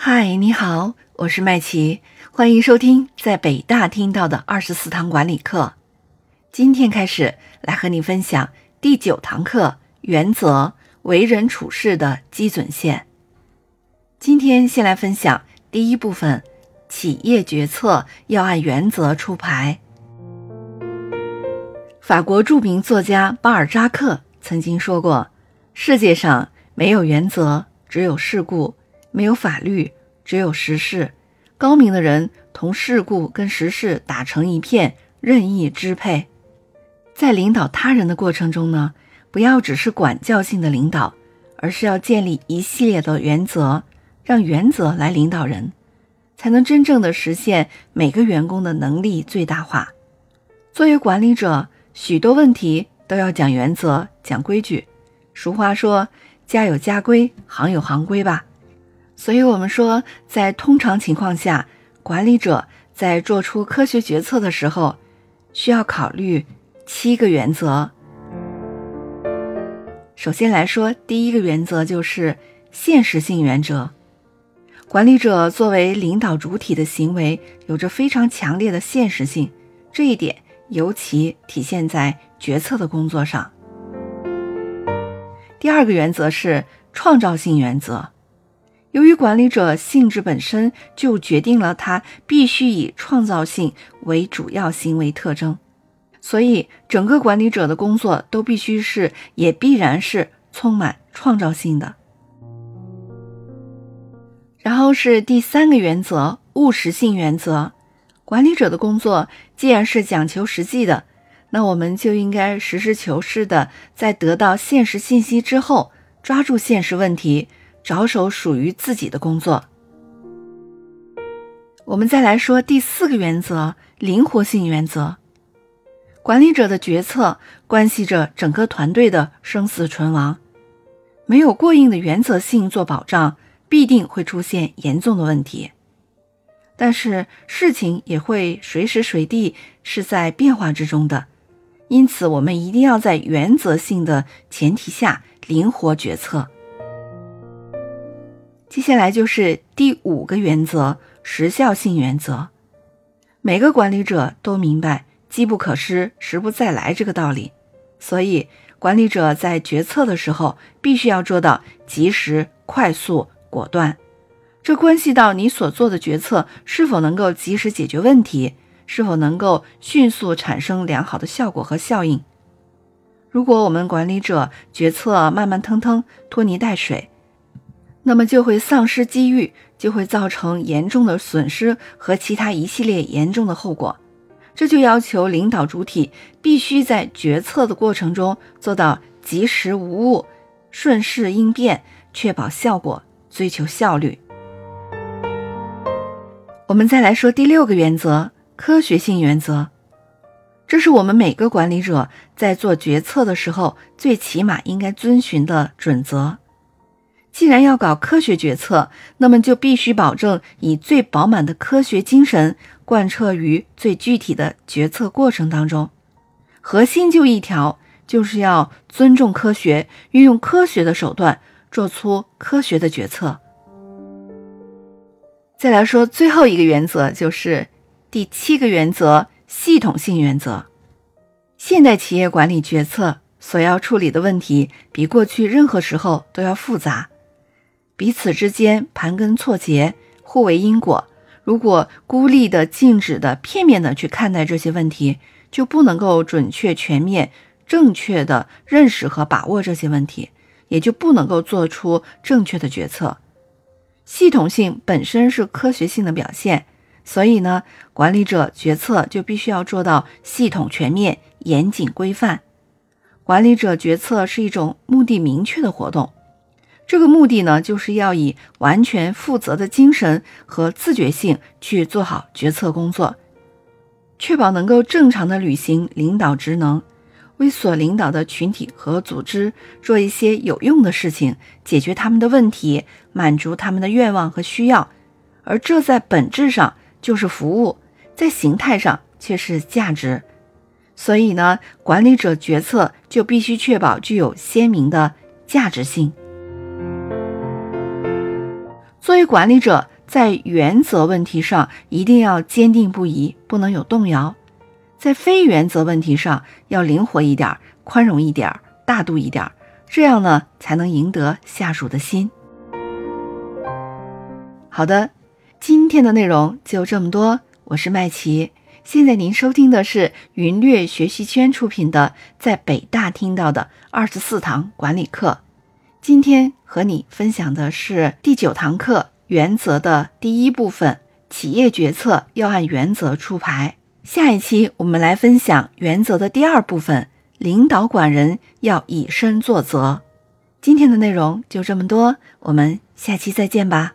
嗨，你好，我是麦琪，欢迎收听在北大听到的二十四堂管理课。今天开始来和你分享第九堂课：原则，为人处事的基准线。今天先来分享第一部分：企业决策要按原则出牌。法国著名作家巴尔扎克曾经说过：“世界上没有原则，只有事故；没有法律，只有时事。高明的人同事故跟时事打成一片，任意支配。在领导他人的过程中呢，不要只是管教性的领导，而是要建立一系列的原则，让原则来领导人，才能真正的实现每个员工的能力最大化。作为管理者。”许多问题都要讲原则、讲规矩。俗话说：“家有家规，行有行规吧。”所以，我们说，在通常情况下，管理者在做出科学决策的时候，需要考虑七个原则。首先来说，第一个原则就是现实性原则。管理者作为领导主体的行为，有着非常强烈的现实性，这一点。尤其体现在决策的工作上。第二个原则是创造性原则。由于管理者性质本身就决定了他必须以创造性为主要行为特征，所以整个管理者的工作都必须是，也必然是充满创造性的。然后是第三个原则，务实性原则。管理者的工作既然是讲求实际的，那我们就应该实事求是的，在得到现实信息之后，抓住现实问题，着手属于自己的工作。我们再来说第四个原则：灵活性原则。管理者的决策关系着整个团队的生死存亡，没有过硬的原则性做保障，必定会出现严重的问题。但是事情也会随时随地是在变化之中的，因此我们一定要在原则性的前提下灵活决策。接下来就是第五个原则——时效性原则。每个管理者都明白“机不可失，时不再来”这个道理，所以管理者在决策的时候必须要做到及时、快速、果断。这关系到你所做的决策是否能够及时解决问题，是否能够迅速产生良好的效果和效应。如果我们管理者决策慢慢腾腾、拖泥带水，那么就会丧失机遇，就会造成严重的损失和其他一系列严重的后果。这就要求领导主体必须在决策的过程中做到及时无误、顺势应变，确保效果，追求效率。我们再来说第六个原则：科学性原则。这是我们每个管理者在做决策的时候，最起码应该遵循的准则。既然要搞科学决策，那么就必须保证以最饱满的科学精神贯彻于最具体的决策过程当中。核心就一条，就是要尊重科学，运用科学的手段，做出科学的决策。再来说最后一个原则，就是第七个原则——系统性原则。现代企业管理决策所要处理的问题，比过去任何时候都要复杂，彼此之间盘根错节，互为因果。如果孤立的、静止的、片面的去看待这些问题，就不能够准确、全面、正确的认识和把握这些问题，也就不能够做出正确的决策。系统性本身是科学性的表现，所以呢，管理者决策就必须要做到系统、全面、严谨、规范。管理者决策是一种目的明确的活动，这个目的呢，就是要以完全负责的精神和自觉性去做好决策工作，确保能够正常的履行领导职能。为所领导的群体和组织做一些有用的事情，解决他们的问题，满足他们的愿望和需要，而这在本质上就是服务，在形态上却是价值。所以呢，管理者决策就必须确保具有鲜明的价值性。作为管理者，在原则问题上一定要坚定不移，不能有动摇；在非原则问题上要灵活一点、宽容一点、大度一点，这样呢才能赢得下属的心。好的，今天的内容就这么多，我是麦琪。现在您收听的是云略学习圈出品的《在北大听到的二十四堂管理课》。今天和你分享的是第九堂课《原则》的第一部分：企业决策要按原则出牌。下一期我们来分享原则的第二部分：领导管人要以身作则。今天的内容就这么多，我们下期再见吧。